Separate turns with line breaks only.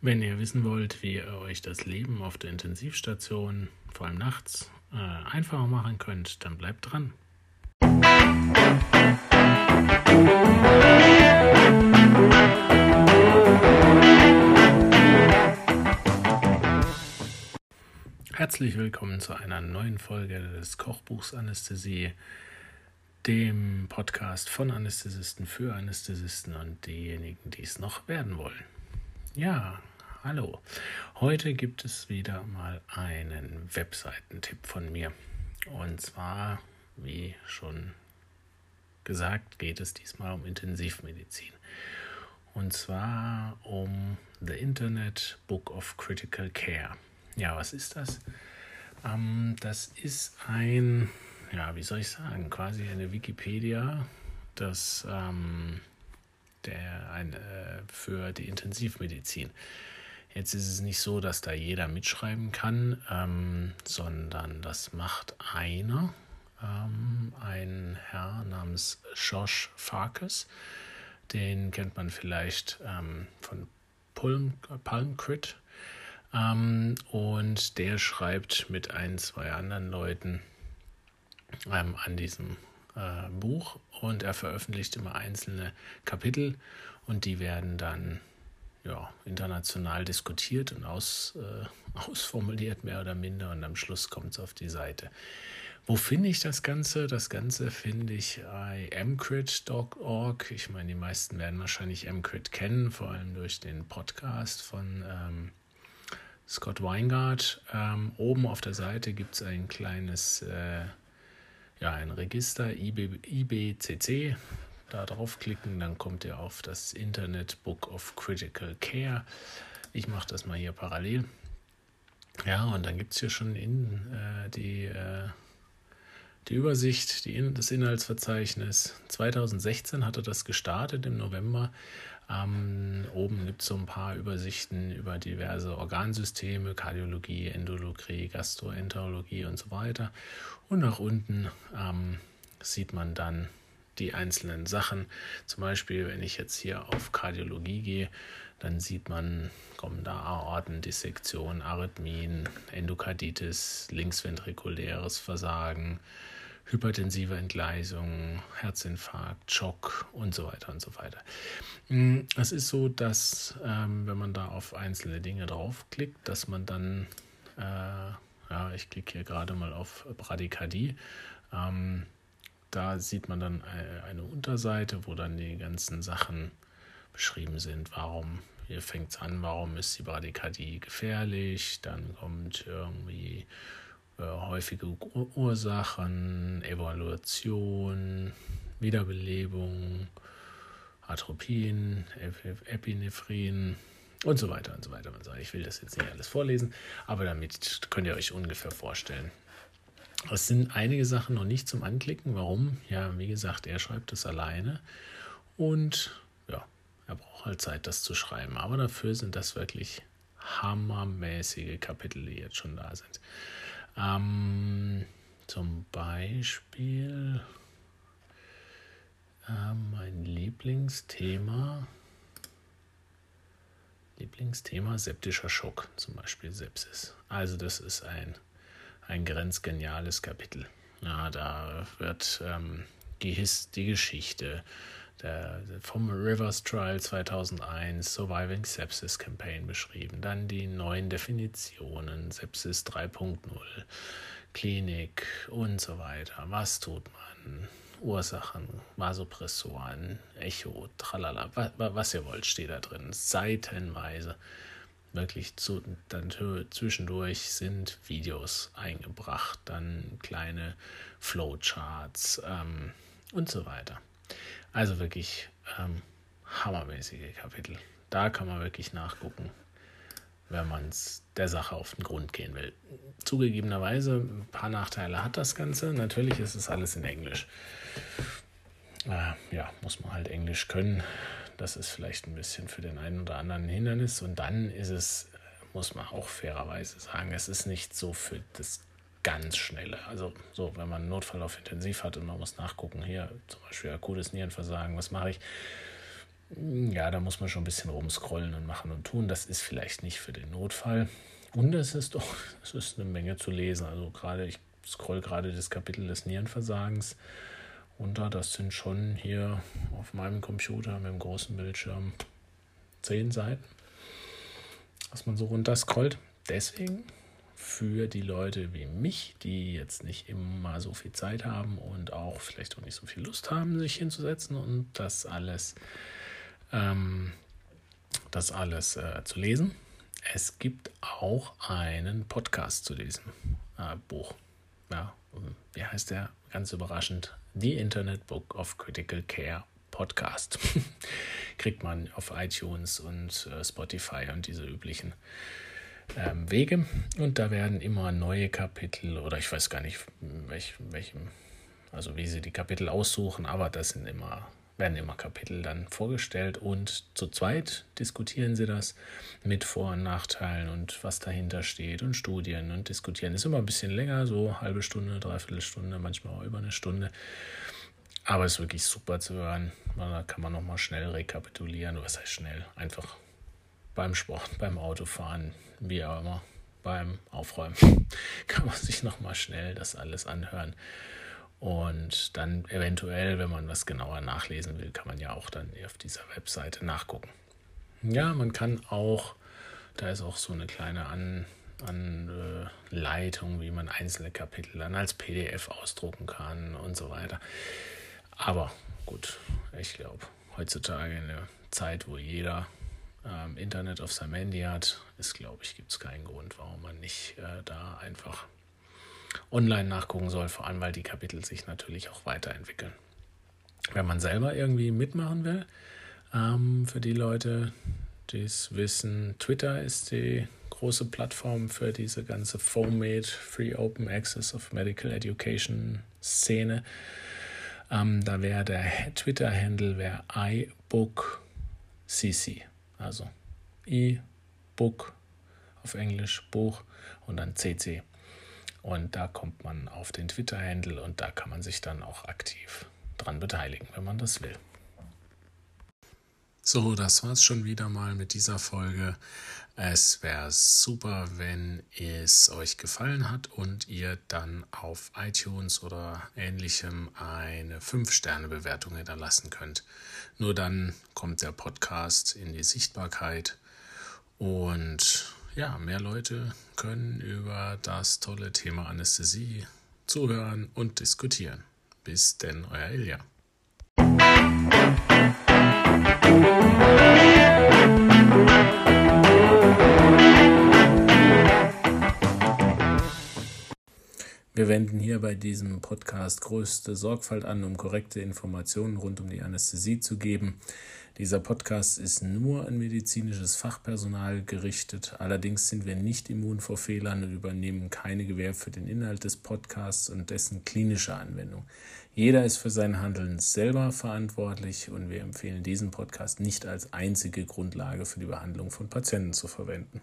Wenn ihr wissen wollt, wie ihr euch das Leben auf der Intensivstation, vor allem nachts, äh, einfacher machen könnt, dann bleibt dran. Herzlich willkommen zu einer neuen Folge des Kochbuchs Anästhesie, dem Podcast von Anästhesisten für Anästhesisten und diejenigen, die es noch werden wollen. Ja, hallo. Heute gibt es wieder mal einen Webseitentipp von mir. Und zwar, wie schon gesagt, geht es diesmal um Intensivmedizin. Und zwar um The Internet Book of Critical Care. Ja, was ist das? Ähm, das ist ein, ja, wie soll ich sagen, quasi eine Wikipedia, das ähm, der, ein, äh, für die Intensivmedizin. Jetzt ist es nicht so, dass da jeder mitschreiben kann, ähm, sondern das macht einer, ähm, ein Herr namens Josh Farkas. Den kennt man vielleicht ähm, von Palm, Palm Crit. Ähm, und der schreibt mit ein, zwei anderen Leuten ähm, an diesem äh, Buch und er veröffentlicht immer einzelne Kapitel und die werden dann ja, international diskutiert und aus, äh, ausformuliert, mehr oder minder, und am Schluss kommt es auf die Seite. Wo finde ich das Ganze? Das Ganze finde ich bei mcrit.org. Ich meine, die meisten werden wahrscheinlich mcrit kennen, vor allem durch den Podcast von ähm, Scott Weingart. Ähm, oben auf der Seite gibt es ein kleines äh, ja, ein Register IB, IBCC. Da draufklicken, dann kommt ihr auf das Internet Book of Critical Care. Ich mache das mal hier parallel. Ja, und dann gibt es hier schon in, äh, die, äh, die Übersicht, die in, das Inhaltsverzeichnis. 2016 hatte das gestartet im November. Ähm, oben gibt es so ein paar Übersichten über diverse Organsysteme, Kardiologie, Endologie, Gastroenterologie und so weiter. Und nach unten ähm, sieht man dann die einzelnen Sachen. Zum Beispiel, wenn ich jetzt hier auf Kardiologie gehe, dann sieht man, kommen da Aortendissektion, Arrhythmien, Endokarditis, linksventrikuläres Versagen, hypertensive Entgleisung, Herzinfarkt, Schock und so weiter und so weiter. Mm, es ist so, dass ähm, wenn man da auf einzelne Dinge draufklickt, dass man dann, äh, ja, ich klicke hier gerade mal auf Bradykardie, ähm, da sieht man dann eine, eine Unterseite, wo dann die ganzen Sachen beschrieben sind. Warum, hier fängt es an, warum ist die Bradykardie gefährlich? Dann kommt irgendwie äh, häufige Ursachen, Evaluation, Wiederbelebung, Atropien, Epinephrin und so weiter und so weiter. Ich will das jetzt nicht alles vorlesen, aber damit könnt ihr euch ungefähr vorstellen. Es sind einige Sachen noch nicht zum Anklicken. Warum? Ja, wie gesagt, er schreibt es alleine und ja, er braucht halt Zeit, das zu schreiben. Aber dafür sind das wirklich hammermäßige Kapitel, die jetzt schon da sind. Ähm, zum Beispiel äh, mein Lieblingsthema. Lieblingsthema septischer Schock, zum Beispiel Sepsis. Also das ist ein, ein grenzgeniales Kapitel. Ja, da wird ähm, die, His die Geschichte der, vom Rivers Trial 2001, Surviving Sepsis Campaign beschrieben. Dann die neuen Definitionen, Sepsis 3.0, Klinik und so weiter. Was tut man? Ursachen, Vasopressoren, Echo, tralala, was, was ihr wollt, steht da drin. Seitenweise. Wirklich zu, dann zwischendurch sind Videos eingebracht, dann kleine Flowcharts ähm, und so weiter. Also wirklich ähm, hammermäßige Kapitel. Da kann man wirklich nachgucken, wenn man der Sache auf den Grund gehen will. Zugegebenerweise, ein paar Nachteile hat das Ganze. Natürlich ist es alles in Englisch. Äh, ja, muss man halt Englisch können. Das ist vielleicht ein bisschen für den einen oder anderen ein Hindernis. Und dann ist es, muss man auch fairerweise sagen, es ist nicht so für das ganz schnelle. Also so, wenn man einen Notfall auf Intensiv hat und man muss nachgucken, hier zum Beispiel akutes Nierenversagen, was mache ich? ja, da muss man schon ein bisschen rumscrollen und machen und tun. Das ist vielleicht nicht für den Notfall. Und es ist doch, es ist eine Menge zu lesen. Also gerade, ich scroll gerade das Kapitel des Nierenversagens runter. Das sind schon hier auf meinem Computer mit dem großen Bildschirm zehn Seiten, was man so runter scrollt. Deswegen für die Leute wie mich, die jetzt nicht immer so viel Zeit haben und auch vielleicht auch nicht so viel Lust haben, sich hinzusetzen und das alles, ähm, das alles äh, zu lesen. Es gibt auch einen Podcast zu diesem äh, Buch. Ja, wie heißt der? Ganz überraschend. The Internet Book of Critical Care Podcast. Kriegt man auf iTunes und äh, Spotify und diese üblichen ähm, Wege. Und da werden immer neue Kapitel oder ich weiß gar nicht, welch, welchem, also wie sie die Kapitel aussuchen, aber das sind immer, werden immer Kapitel dann vorgestellt und zu zweit diskutieren sie das mit Vor- und Nachteilen und was dahinter steht und Studien und diskutieren. Ist immer ein bisschen länger, so halbe Stunde, dreiviertel Stunde, manchmal auch über eine Stunde. Aber es ist wirklich super zu hören. Da kann man nochmal schnell rekapitulieren. Was heißt schnell? Einfach beim Sport, beim Autofahren, wie auch immer, beim Aufräumen, kann man sich nochmal schnell das alles anhören. Und dann eventuell, wenn man was genauer nachlesen will, kann man ja auch dann auf dieser Webseite nachgucken. Ja, man kann auch, da ist auch so eine kleine An, Anleitung, wie man einzelne Kapitel dann als PDF ausdrucken kann und so weiter. Aber gut, ich glaube, heutzutage in der Zeit, wo jeder ähm, Internet auf seinem Handy hat, ist, glaube ich, gibt es keinen Grund, warum man nicht äh, da einfach online nachgucken soll, vor allem weil die Kapitel sich natürlich auch weiterentwickeln. Wenn man selber irgendwie mitmachen will, ähm, für die Leute, die es wissen, Twitter ist die große Plattform für diese ganze FOMAD, Free Open Access of Medical Education Szene. Ähm, da wäre der Twitter-Handle iBookCC. Also E-Book auf Englisch, Buch und dann CC. Und da kommt man auf den Twitter-Handle und da kann man sich dann auch aktiv dran beteiligen, wenn man das will. So, das war es schon wieder mal mit dieser Folge. Es wäre super, wenn es euch gefallen hat und ihr dann auf iTunes oder ähnlichem eine 5-Sterne-Bewertung hinterlassen könnt. Nur dann kommt der Podcast in die Sichtbarkeit und ja, mehr Leute können über das tolle Thema Anästhesie zuhören und diskutieren. Bis denn, euer Ilja. Wir wenden hier bei diesem Podcast größte Sorgfalt an, um korrekte Informationen rund um die Anästhesie zu geben. Dieser Podcast ist nur an medizinisches Fachpersonal gerichtet. Allerdings sind wir nicht immun vor Fehlern und übernehmen keine Gewähr für den Inhalt des Podcasts und dessen klinische Anwendung. Jeder ist für sein Handeln selber verantwortlich und wir empfehlen diesen Podcast nicht als einzige Grundlage für die Behandlung von Patienten zu verwenden.